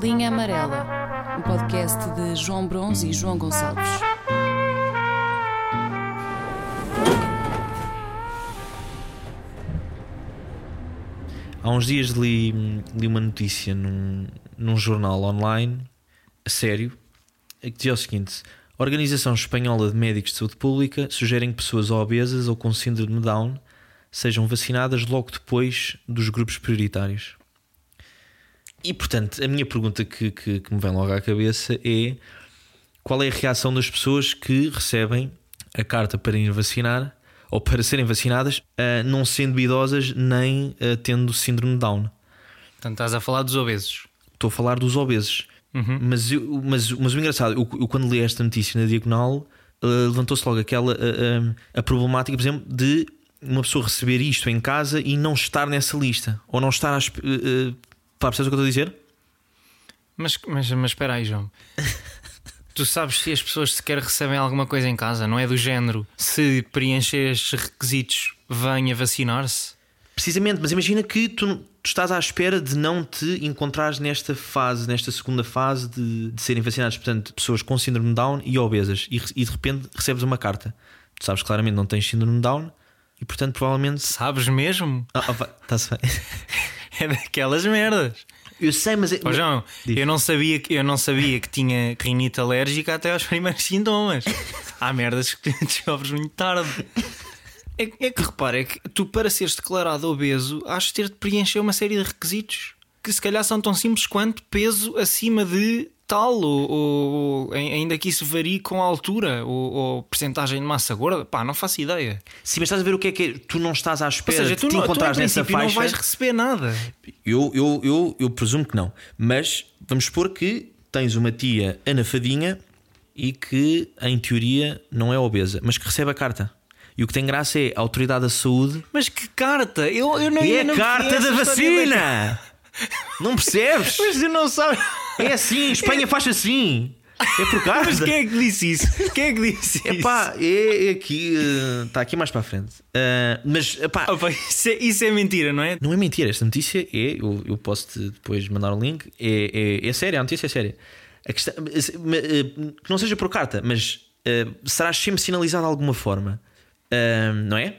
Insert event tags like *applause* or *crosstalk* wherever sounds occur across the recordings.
Linha Amarela, um podcast de João Bronze e João Gonçalves. Há uns dias li, li uma notícia num, num jornal online, a sério, que dizia o seguinte: a Organização Espanhola de Médicos de Saúde Pública sugerem que pessoas obesas ou com síndrome de Down sejam vacinadas logo depois dos grupos prioritários. E portanto, a minha pergunta que, que, que me vem logo à cabeça é qual é a reação das pessoas que recebem a carta para ir vacinar ou para serem vacinadas, uh, não sendo idosas nem uh, tendo síndrome de Down. Portanto, estás a falar dos obesos. Estou a falar dos obesos. Uhum. Mas, eu, mas, mas o engraçado, eu, eu quando li esta notícia na diagonal, uh, levantou-se logo aquela a problemática, por exemplo, de uma pessoa receber isto em casa e não estar nessa lista, ou não estar a. Pá, percebes o que eu estou a dizer? Mas, mas, mas espera aí, João. *laughs* tu sabes se as pessoas sequer recebem alguma coisa em casa, não é do género se preencher estes requisitos venha vacinar-se? Precisamente, mas imagina que tu, tu, estás à espera de não te encontrares nesta fase, nesta segunda fase de, de serem vacinados, portanto, pessoas com síndrome de Down e obesas, e, e de repente recebes uma carta. Tu sabes claramente não tens síndrome Down e, portanto, provavelmente. Sabes mesmo? Ah, está-se bem. *laughs* é daquelas merdas. Eu sei, mas. Pô, João, eu não, sabia, eu não sabia que tinha rinite alérgica até aos primeiros sintomas. *laughs* Há merdas que *laughs* descobres muito tarde. É, é, que repara, é que tu para seres declarado obeso has de ter de preencher uma série de requisitos que se calhar são tão simples quanto peso acima de tal, ou, ou ainda que isso varie com a altura, ou, ou percentagem de massa gorda, pá, não faço ideia. Sim, mas estás a ver o que é que é? Tu não estás à espera ou seja, de tu te não, encontrares tu, nessa faixa. não vais receber nada. Eu, eu, eu, eu presumo que não. Mas vamos supor que tens uma tia anafadinha e que, em teoria, não é obesa, mas que recebe a carta. E o que tem graça é a autoridade da saúde. Mas que carta? Eu, eu não, é *laughs* eu não a carta da vacina! Não percebes? Mas tu não sabes. É assim, Espanha faz assim. É por carta. Mas quem é que disse isso? Quem é que disse isso? Epá, é aqui. Está uh, aqui mais para a frente. Uh, mas, epá, Opa, isso, é, isso, é, mentira, não é? Não é mentira. Esta notícia é. Eu, eu posso-te depois mandar o um link. É, é, é séria, a notícia é séria. A questão, que não seja por carta, mas uh, serás sempre sinalizado de alguma forma. não é?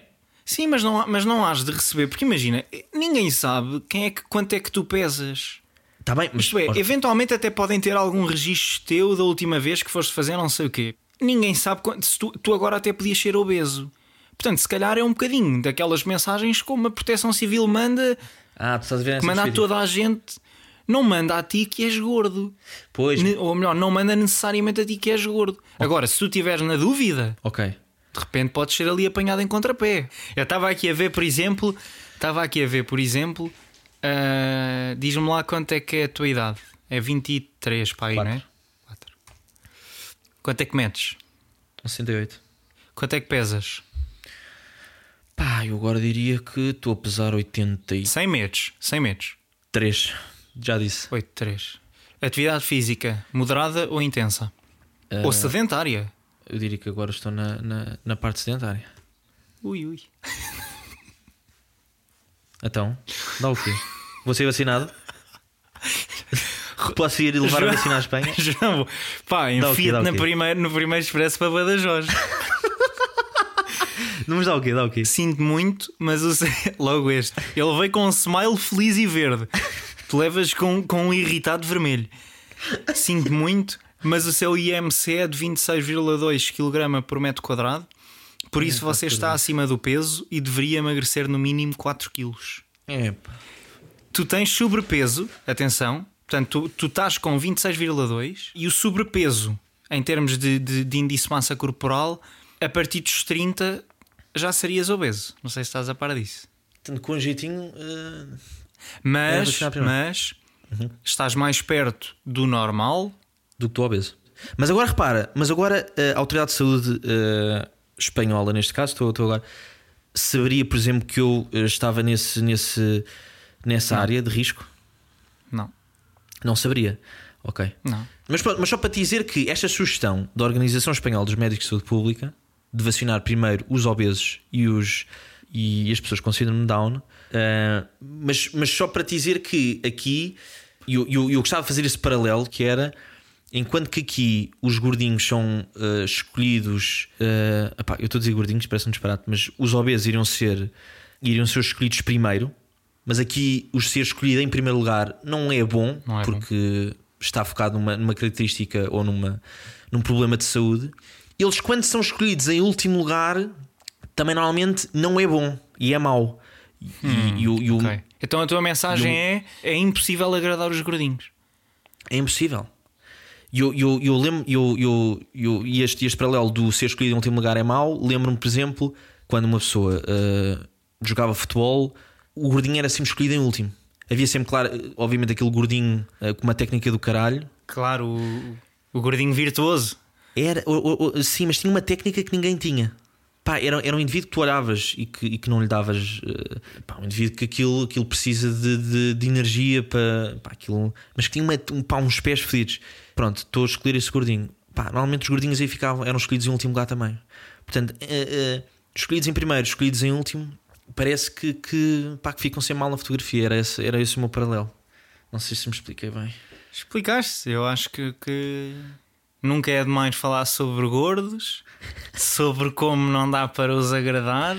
Sim, mas não, mas não has de receber, porque imagina, ninguém sabe quem é que, quanto é que tu pesas. Tá bem, mas Isto é, eventualmente até podem ter algum registro teu da última vez que foste fazer não sei o quê. Ninguém sabe quanto. Se tu, tu agora até podias ser obeso. Portanto, se calhar é um bocadinho daquelas mensagens como a Proteção Civil manda. Ah, tu estás a ver que manda a toda a gente. Não manda a ti que és gordo. Pois. Ou melhor, não manda necessariamente a ti que és gordo. Agora, se tu estiveres na dúvida. Ok de repente podes ser ali apanhado em contrapé. Eu estava aqui a ver, por exemplo, estava aqui a ver, por exemplo, uh, diz-me lá quanto é que é a tua idade. É 23, pai, não é? 4. Quanto é que metes? 68. Quanto é que pesas? Pá, eu agora diria que estou a pesar 80 e... 100 metros, 100 metros. 3, já disse. 8, 3. Atividade física, moderada ou intensa? Uh... Ou sedentária? Eu diria que agora estou na, na, na parte sedentária. Ui, ui. *laughs* Então, dá o quê? Vou ser vacinado? *laughs* Posso ir levar a vacina à Espanha? *laughs* João, pá, enfia-te no primeiro expresso para Badajoz. *laughs* Não mas dá o quê? Dá o quê? Sinto muito, mas o... logo este. Ele veio com um smile feliz e verde. Tu levas com, com um irritado vermelho. Sinto muito, mas o seu IMC é de 26,2 kg por metro quadrado. Por isso você está acima do peso e deveria emagrecer no mínimo 4 kg. É. Tu tens sobrepeso, atenção, portanto, tu, tu estás com 26,2 e o sobrepeso, em termos de, de, de índice de massa corporal, a partir dos 30 já serias obeso. Não sei se estás a par disso. Portanto, com um jeitinho. Uh... Mas, mas uhum. estás mais perto do normal do que do obeso. Mas agora repara, mas agora a Autoridade de Saúde uh, espanhola, neste caso, estou, estou agora, saberia, por exemplo, que eu eh, estava nesse, nesse, nessa Não. área de risco? Não. Não saberia. Ok. Não. Mas, mas só para te dizer que esta sugestão da Organização Espanhola dos Médicos de Saúde Pública de vacinar primeiro os obesos e, os, e as pessoas com síndrome de Down, uh, mas, mas só para te dizer que aqui E eu, eu, eu gostava de fazer esse paralelo que era. Enquanto que aqui os gordinhos são uh, escolhidos, uh, epá, eu estou a dizer gordinhos, parece um disparate, mas os obesos iriam ser, iriam ser escolhidos primeiro, mas aqui o ser escolhido em primeiro lugar não é bom, Não é porque está focado numa, numa característica ou numa, num problema de saúde. Eles, quando são escolhidos em último lugar, também normalmente não é bom e é mau. E, e o- e o- Ok. Então a tua mensagem é: é impossível agradar os gordinhos. É impossível. E eu, eu, eu lembro, eu, eu, eu, e este, este paralelo do ser escolhido em último lugar é mau. Lembro-me, por exemplo, quando uma pessoa uh, jogava futebol, o gordinho era sempre escolhido em último. Havia sempre, claro, obviamente, aquele gordinho uh, com uma técnica do caralho. Claro, o, o gordinho virtuoso. Era, o- o- o- sim, mas tinha uma técnica que ninguém tinha. Pá, era, era um indivíduo que tu olhavas e que, e que não lhe davas. uh, pá, um indivíduo que aquilo, aquilo precisa de, de, de energia para. Pá, aquilo, mas que tinha uma, um, pá, uns pés fedidos. Pronto, estou a escolher esse gordinho. Pá, normalmente os gordinhos aí ficavam, eram escolhidos em último lugar também. Portanto, uh, uh, escolhidos em primeiro, escolhidos em último, parece que, que, pá, que ficam sem mal na fotografia. Era esse, era esse o meu paralelo. Não sei se me expliquei bem. Explicaste, eu acho que, que nunca é demais falar sobre gordos, *laughs* sobre como não dá para os agradar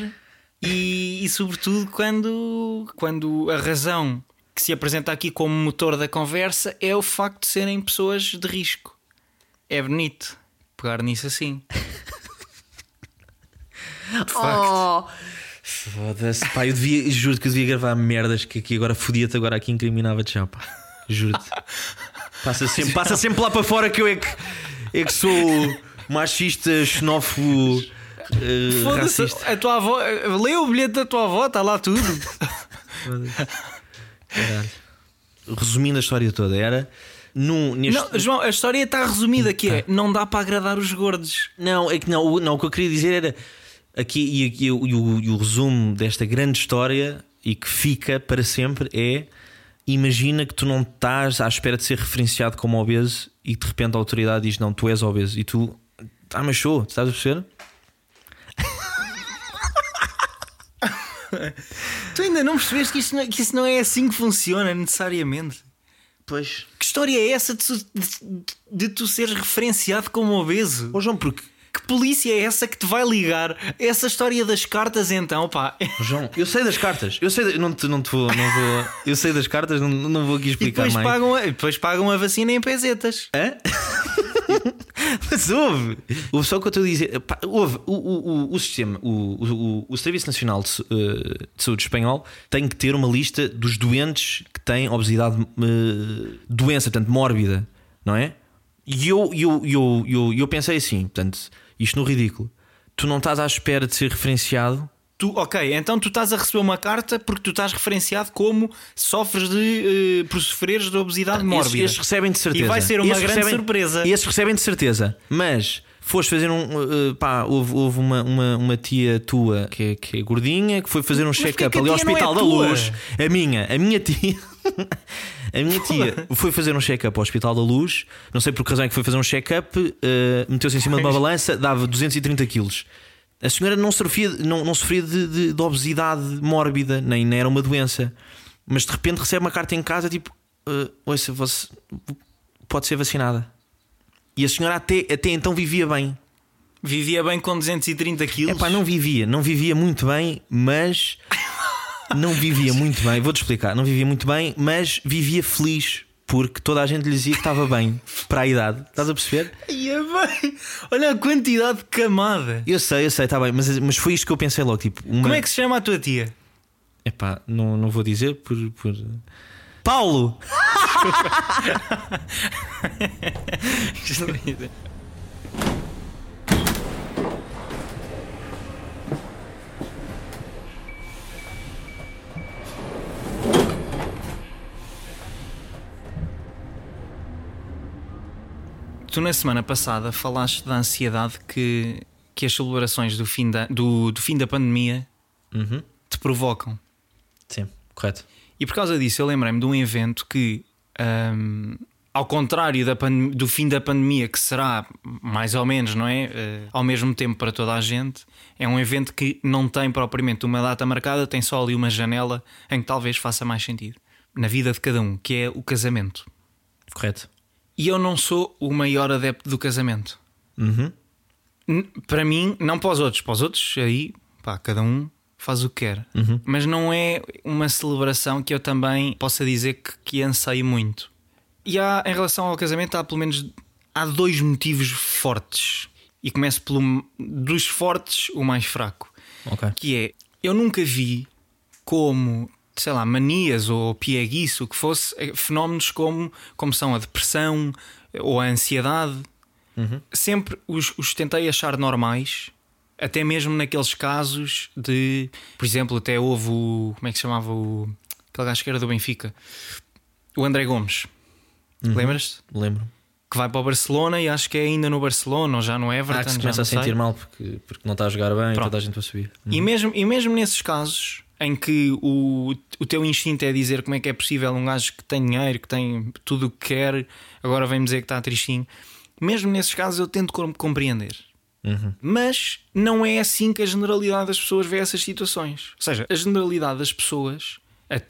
e, e sobretudo quando, quando a razão que se apresenta aqui como motor da conversa é o facto de serem pessoas de risco. É bonito pegar nisso assim. *laughs* De facto. Oh, Foda-se, pá, eu devia, juro que eu devia gravar merdas que aqui agora fodia-te agora aqui incriminava-te já, pá. Juro-te. *laughs* Passa sempre, passa sempre lá para fora que eu é que, é que sou machista, xenófobo, Foda-se, racista. a tua avó, lê o bilhete da tua avó, está lá tudo. Caralho. Resumindo a história toda, era num, neste. Não, João, a história está resumida que é: não dá para agradar os gordos. Não, é que não, o- não, o que eu queria dizer era aqui e, aqui, e o, e o resumo desta grande história e que fica para sempre é imagina que tu não estás à espera de ser referenciado como obeso e de repente a autoridade diz não, tu és obeso e tu ah, mas sou, estás a perceber? *laughs* Tu ainda não percebeste que, isto não, que isso não é assim que funciona necessariamente. Pois. Que história é essa de, tu- de- de tu seres referenciado como obeso? Ô João, porque Que polícia é essa que te vai ligar? Essa história das cartas, então, pá. João, eu sei das cartas, eu sei, não te, não te vou, não vou, eu sei das cartas, não, não vou aqui E explicar depois mais. pagam, a, e depois pagam a vacina em pesetas. Hã? *laughs* Mas houve. Houve só o que eu estou a dizer. Pá, houve. O, o, o, sistema, o, o, o Serviço Nacional de, eh, de Saúde Espanhol tem que ter uma lista dos doentes que têm obesidade, eh, doença, portanto, mórbida, não é? E eu, eu, eu, eu, eu pensei assim, portanto, isto no ridículo. Tu não estás à espera de ser referenciado Tu, ok, então tu estás a receber uma carta porque tu estás referenciado como sofres de. eh, por sofreres de obesidade mórbida. Esses, esses recebem de certeza. E vai ser uma Esses grande recebem- surpresa. Esses recebem de certeza. Mas foste fazer um. uh, pá, houve, houve uma, uma, uma tia tua que é, que é gordinha que foi fazer um check-up ali ao é Hospital da tua? Luz. A minha, a minha tia. *laughs* A minha tia foi fazer um check-up ao Hospital da Luz, não sei por que razão é que foi fazer um check-up, uh, meteu-se em cima de uma balança, dava 230 quilos. A senhora não sofria, não, não sofria de, de- de obesidade mórbida, nem, nem era uma doença, mas de repente recebe uma carta em casa tipo: uh, ouça, você pode ser vacinada. E a senhora até, até então vivia bem. Vivia bem com 230 quilos. Epá, não vivia, não vivia muito bem, mas. *laughs* Não vivia muito bem, vou-te explicar. Não vivia muito bem, mas vivia feliz porque toda a gente lhe dizia que estava bem para a idade. Estás a perceber? Ia bem. Olha a quantidade de camada. Eu sei, eu sei, está bem, mas, mas foi isto que eu pensei logo. Tipo, uma... Como é que se chama a tua tia? Epá, não, não vou dizer por. por... Paulo! *laughs* *laughs* Tu na semana passada falaste da ansiedade que, que as celebrações do fim da, do, do fim da pandemia Uhum. te provocam. Sim, correto. E por causa disso eu lembrei-me de um evento que, ahm, ao contrário da do fim da pandemia, que será mais ou menos, não é? Eh, ao mesmo tempo para toda a gente, é um evento que não tem propriamente uma data marcada, tem só ali uma janela em que talvez faça mais sentido. na vida de cada um, que é o casamento. Correto. E eu não sou o maior adepto do casamento. Uhum. Para mim, não para os outros. Para os outros, aí, pá, cada um faz o que quer. Uhum. Mas não é uma celebração que eu também possa dizer que, que anseio muito. E há, em relação ao casamento, há pelo menos há dois motivos fortes. E começo pelo dos fortes, o mais fraco. Ok. Que é, eu nunca vi como, sei lá, manias ou pieguice, o que fosse, eh, fenómenos como, como são a depressão ou a ansiedade. Sempre os, os tentei achar normais, até mesmo naqueles casos de, por exemplo, até houve o. Como é que se chamava o. Aquele gajo que era do Benfica, o André Gomes. Lembras-te? Lembro. Que vai para o Barcelona e acho que é ainda no Barcelona ou já no Everton. Ah, que se começa a sentir mal porque, porque não está a jogar bem e Pronto. toda a gente vai subir. E mesmo, e mesmo nesses casos em que o, o teu instinto é dizer como é que é possível um gajo que tem dinheiro, que tem tudo o que quer, agora vem-me dizer que está tristinho, mesmo nesses casos eu tento com- compreender. Uhum. Mas não é assim que a generalidade das pessoas vê essas situações. Ou seja, a generalidade das pessoas,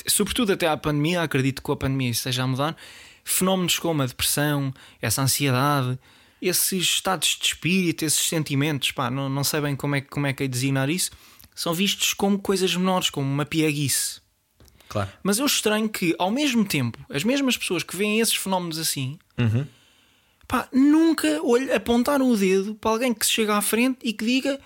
sobretudo até à pandemia, acredito que com a pandemia isso esteja a mudar, fenómenos como a depressão, essa ansiedade, esses estados de espírito, esses sentimentos, pá, não, não sei bem como é, que- como é que é designar isso, são vistos como coisas menores, como uma pieguice. Claro. Mas eu estranho que, ao mesmo tempo, as mesmas pessoas que veem esses fenómenos assim, Uhum. pá, nunca olhe, apontaram o dedo para alguém que se chega à frente e que diga: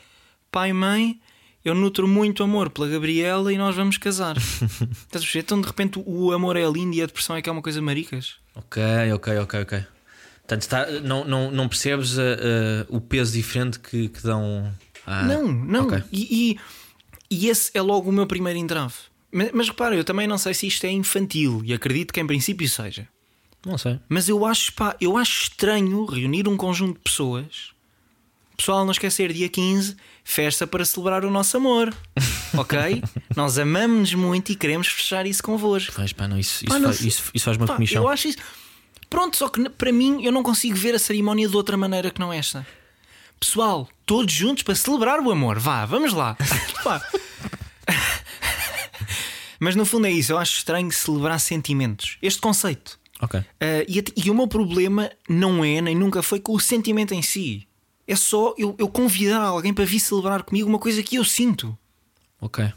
pai, mãe, eu nutro muito amor pela Gabriela e nós vamos casar. *laughs* Estás a? Então, de repente, o amor é lindo e a depressão é que é uma coisa maricas. Ok, ok, ok, ok. Portanto, está, não, não, não percebes a- a- o peso diferente que, que dão. À- não, não. ok. E, e, e esse é logo o meu primeiro entrave. Mas, mas repara, eu também não sei se isto é infantil e acredito que em princípio seja. Não sei. Mas eu acho, pá, eu acho estranho reunir um conjunto de pessoas. Pessoal, não esquecer, dia 15, festa para celebrar o nosso amor. *laughs* Ok? Nós amamos-nos muito e queremos fechar isso convosco. Faz, pá, não, isso, isso, Pá, não faz, isso, isso faz uma Pá, comissão. eu acho isso. Pronto, só que para mim eu não consigo ver a cerimónia de outra maneira que não esta. Pessoal, todos juntos para celebrar o amor. Vá, vamos lá. *laughs* Mas no fundo é isso. Eu acho estranho celebrar sentimentos. Este conceito. Ok. Uh, e, e o meu problema não é, nem nunca foi com o sentimento em si. É só eu, eu convidar alguém para vir celebrar comigo uma coisa que eu sinto. Ok.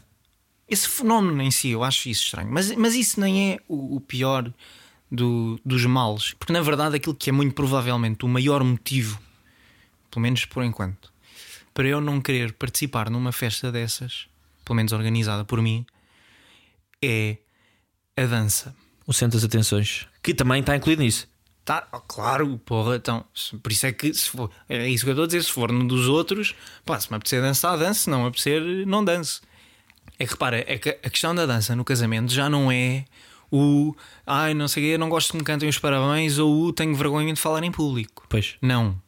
Esse fenómeno em si, eu acho isso estranho. Mas, mas isso nem é o, o pior do- dos males. Porque na verdade, aquilo que é muito provavelmente o maior motivo, pelo menos por enquanto, para eu não querer participar numa festa dessas, pelo menos organizada por mim, é a dança. O centro das atenções. Que também está incluído nisso. Tá, oh, claro, porra, então, por isso é que se for, é isso que eu estou a dizer, se for no dos outros, pá, se me apetecer dançar, dance, se não me apetecer, não dance. É que repara, é que a questão da dança no casamento já não é o ai, não sei o quê, não gosto que me cantem os parabéns ou o tenho vergonha de falar em público. Pois. Não.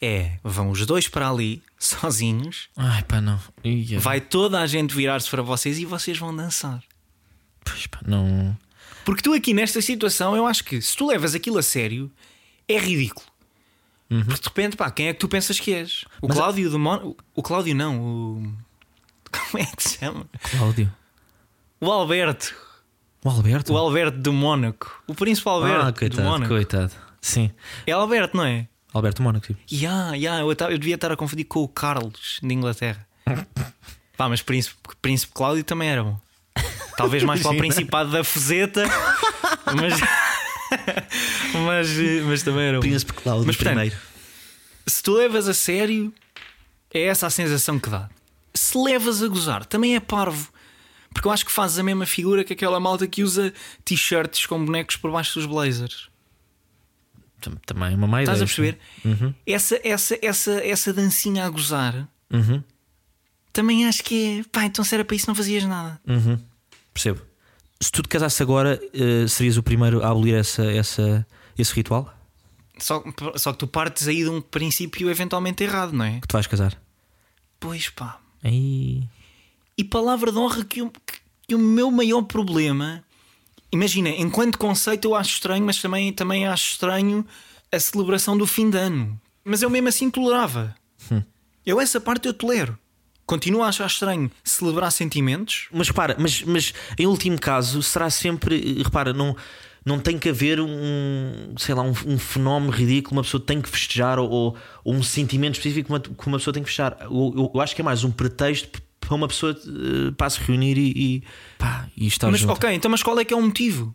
É, vão os dois para ali, *laughs* sozinhos, Ai, pá, não. Ia. vai toda a gente virar-se para vocês e vocês vão dançar. Pois, pá, não. Porque tu aqui nesta situação, eu acho que se tu levas aquilo a sério, é ridículo. Porque de repente, pá, quem é que tu pensas que és? O Mas- Cláudio do Mon... O Cláudio não, o. *laughs* Como é que se chama? Cláudio. O Alberto. O Alberto. O Alberto do Mónaco. O príncipe Alberto ah, do coitado, Mónaco. coitado. Sim. É Alberto, não é? Alberto Mónaco. sim. Ya, ya, eu, tava- eu devia estar a confundir com o Carlos de Inglaterra. *laughs* Pá, mas príncipe, príncipe Cláudio também era bom. Talvez mais para o. Principado da Fuseta, *laughs* mas, mas, mas também era bom. Príncipe Cláudio Mas, portanto, primeiro. Se tu levas a sério, é essa a sensação que dá. Se levas a gozar, também é parvo. Porque eu acho que fazes a mesma figura que aquela malta que usa t-shirts com bonecos por baixo dos blazers. Tam- Também é uma má Estás ideia. a perceber? Uhum. Essa, essa, essa, essa dancinha a gozar, Uhum. também acho que é. Pá, então se era para isso não fazias nada. Uhum. Percebo. Se tu te casasses agora, eh, serias o primeiro a abolir essa, essa, esse ritual? Só, só que tu partes aí de um princípio eventualmente errado, não é? Que tu vais casar? Pois pá. Aí. E palavra de honra que, o- que o meu maior problema. Imagina, enquanto conceito eu acho estranho, mas também, também acho estranho a celebração do fim de ano. Mas eu mesmo assim tolerava. Hum. Eu essa parte eu tolero. Continuo a achar estranho celebrar sentimentos. Mas repara, mas, mas em último caso será sempre. Repara, não, não tem que haver um, sei lá, um, um fenómeno ridículo, uma pessoa tem que festejar ou, ou, ou um sentimento específico que uma, que uma pessoa tem que festejar. Eu, eu, eu acho que é mais um pretexto para uma pessoa uh, para se reunir e, e, pá, e estar Mas junto. ok, então mas qual é que é o motivo?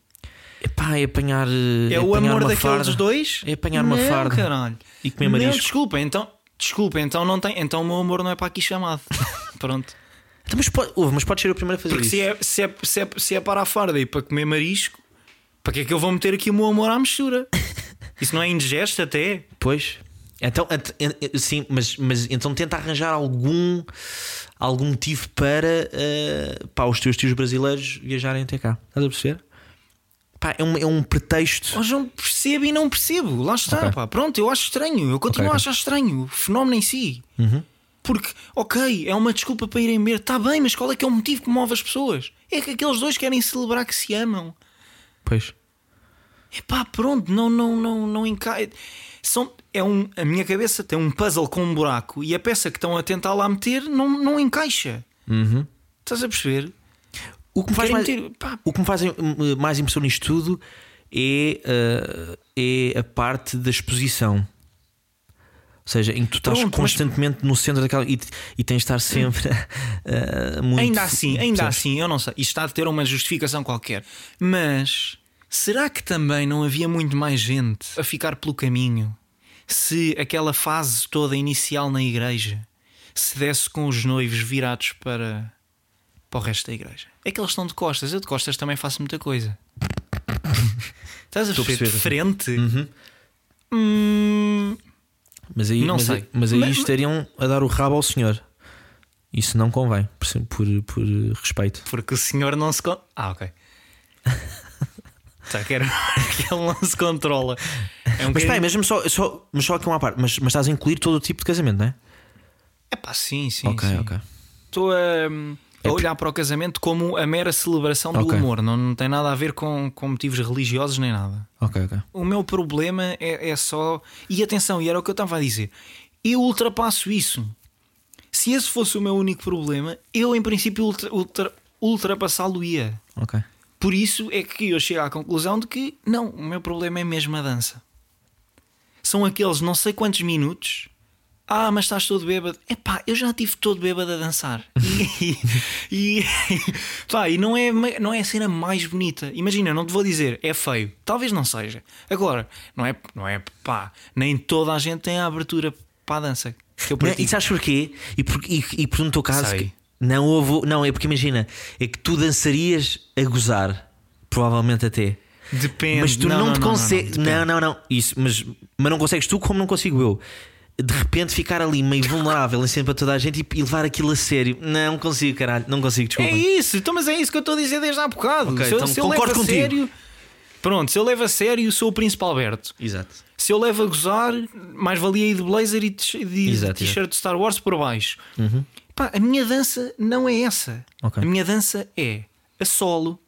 Epá, é apanhar. eh, É, o apanhar amor uma daqueles farda. dois? É apanhar uma não, farda. caralho. E comer Não, marisco. desculpa, então. Desculpa, então não tem. Então o meu amor não é para aqui chamado. *laughs* Pronto. Então, mas, pode, ouve, mas pode ser o primeiro a fazer Porque isso. se é, se, é, se, é, se é para a farda e para comer marisco, para que é que eu vou meter aqui o meu amor à mistura? *laughs* Isso não é indigesto até? Pois. Então, ent- en- sim, mas, mas então tenta arranjar algum, algum motivo para, eh, pá, os teus tios brasileiros viajarem até cá. Estás a perceber? Pá, é, um, é um pretexto. Mas não percebo e não percebo. Lá está, Ok. pá. Pronto, eu acho estranho. Eu continuo Ok, a achar estranho o fenómeno em si. Uhum. Porque, ok, é uma desculpa para irem ver. Está bem, mas qual é que é o motivo que move as pessoas? É que aqueles dois querem celebrar que se amam. Pois. Epá, pronto, não, não, não, não encaixa. São, é um, a minha cabeça tem um puzzle com um buraco e a peça que estão a tentar lá meter não, não encaixa. Uhum. Estás a perceber? O que me faz mais, meter- o que me faz eh, mais impressão nisto tudo é, eh, é a parte da exposição. Ou seja, em que tu estás Pronto, mas- constantemente no centro daquela. E, e tens de estar sempre *laughs* eh, muito. ainda assim, ainda percebes? assim, eu não sei. Isto está a ter uma justificação qualquer. Mas será que também não havia muito mais gente a ficar pelo caminho se aquela fase toda inicial na igreja se desse com os noivos virados para, para o resto da igreja? É que eles estão de costas. Eu de costas também faço muita coisa. *laughs* Estás a perceber? De frente? Uhum. Hum, Mas aí, Não mas, sei. mas aí Mas- estariam a dar o rabo ao senhor. Isso não convém, por, por, por respeito. porque o senhor não se. con- Ah, ok. *laughs* Que, era... *laughs* que ele não se controla. É um Mas espera mesmo só, só, mas só aqui uma parte. Mas, mas estás a incluir todo o tipo de casamento, não é? É pá, sim, sim. ok, sim. ok. Estou a, É a olhar para o casamento como a mera celebração do Ok. amor. Não, não tem nada a ver com, com motivos religiosos nem nada. Ok, ok. O meu problema é, é só. E atenção, e era o que eu estava a dizer. Eu ultrapasso isso. Se esse fosse o meu único problema, eu em princípio ultra, ultra- ultrapassá-lo-ia. Ok. Por isso é que eu chego à conclusão de que não, o meu problema é mesmo a dança. São aqueles não sei quantos minutos. Ah, mas estás todo bêbado. Epá, eu já estive todo bêbado a dançar. E, e, *laughs* pá, e não, é, não é a cena mais bonita. Imagina, não te vou dizer, é feio. Talvez não seja. Agora, não é, não é pá, nem toda a gente tem a abertura para a dança. Que eu Não, e sabes porquê? E, por, e, e por no teu caso, Sei. Não houve. Não, é porque imagina, é que tu dançarias a gozar, provavelmente até. Depende. Mas tu não, te não, consegues. depende. Não, não, não. Isso, mas, mas não consegues tu como não consigo eu. De repente ficar ali meio vulnerável em sempre para toda a gente e, e levar aquilo a sério. Não consigo, caralho. Não consigo, desculpa. É isso, então, mas é isso que eu estou a dizer desde há bocado. Ok, se eu, então se eu concordo levo a contigo. sério. Pronto, se eu levo a sério, sou o Príncipe Alberto. Exato. Se eu levo a gozar, mais valia ir de blazer e de, de Exato, t-shirt de Star Wars por baixo. Uhum. Pá, a minha dança não é essa. Ok. A minha dança é a solo,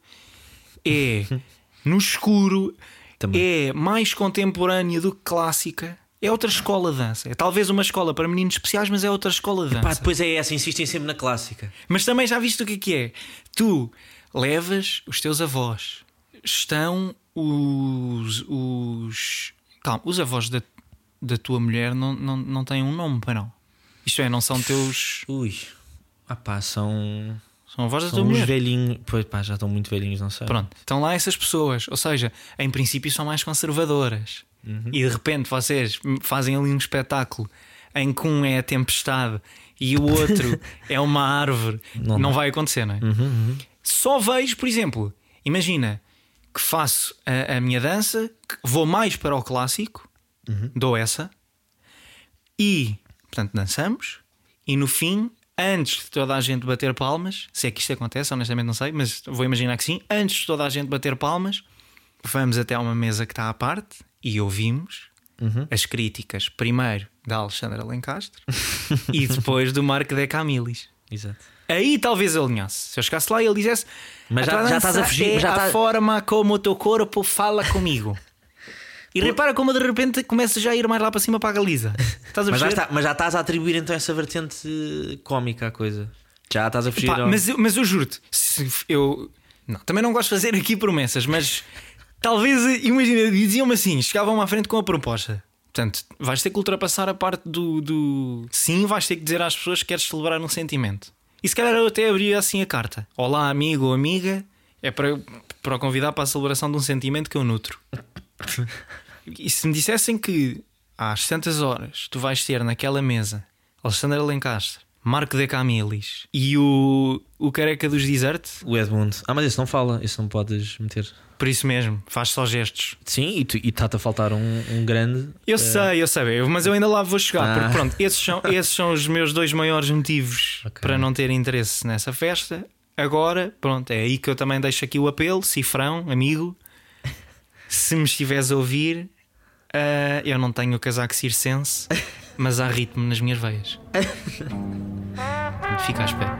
é *laughs* no escuro, Também. é mais contemporânea do que clássica. É outra escola de dança. É talvez uma escola para meninos especiais, mas é outra escola de dança. Pá, depois é essa, insistem sempre na clássica. Mas também já viste o que é que é? Tu levas os teus avós, estão os. os calma, os avós da, da tua mulher não, não, não têm um nome, para não. Isto é, não são teus. Ui. Ah pá, são. São avós da tua mulher. velhinhos. Pois pá, já estão muito velhinhos, não sei. Pronto, estão lá essas pessoas. Ou seja, em princípio são mais conservadoras. Uhum. E de repente vocês fazem ali um espetáculo em que um é a tempestade e o outro *laughs* é uma árvore. Não Não, vai acontecer, não é? Uhum, uhum. Só vejo, por exemplo, imagina que faço a, a minha dança, vou mais para o clássico, Uhum. dou essa, e portanto dançamos, e no fim, antes de toda a gente bater palmas, se é que isto acontece, honestamente não sei, mas vou imaginar que sim, antes de toda a gente bater palmas, vamos até a uma mesa que está à parte e ouvimos Uhum. as críticas, primeiro da Alexandra Lencastre *laughs* e depois do Marco de Camilis. Exato. Aí talvez ele alinhasse. Se eu chegasse lá e ele dissesse: Mas "A já- já estás a fugir, É já a estás- forma como o teu corpo fala comigo. E repara como de repente começa já a ir mais lá para cima para a Galiza. Estás a *laughs* Mas já, está, mas já estás a atribuir então essa vertente eh, cómica à coisa. Já estás a fugir Pá, ao- mas, eu- mas eu juro-te, eu não, também não gosto de fazer aqui promessas, mas talvez, imagina, diziam-me assim: chegavam-me à frente com a proposta. Portanto, vais ter que ultrapassar a parte do, do sim, vais ter que dizer às pessoas que queres celebrar um sentimento. E se calhar eu até abria assim a carta: Olá, amigo ou amiga, é para, para o convidar para a celebração de um sentimento que eu nutro. *laughs* E se me dissessem que às tantas horas tu vais ter naquela mesa Alexandre Alencastre, Marco de Camilis e o, o careca dos Desert, O Edmundo. Ah, mas esse não fala, esse não podes meter. por isso mesmo, faz só gestos. Sim, e tu- e está-te a faltar um, um grande. Eu sei, eu sei, mas eu ainda lá vou chegar, Ah. porque pronto, esses são, esses são os meus dois maiores motivos Ok. para não ter interesse nessa festa. Agora, pronto, é aí que eu também deixo aqui o apelo, cifrão, amigo. Se me estiveres a ouvir, ah, eu não tenho o casaco circense, *laughs* mas há ritmo nas minhas veias. *laughs* Fica à espera.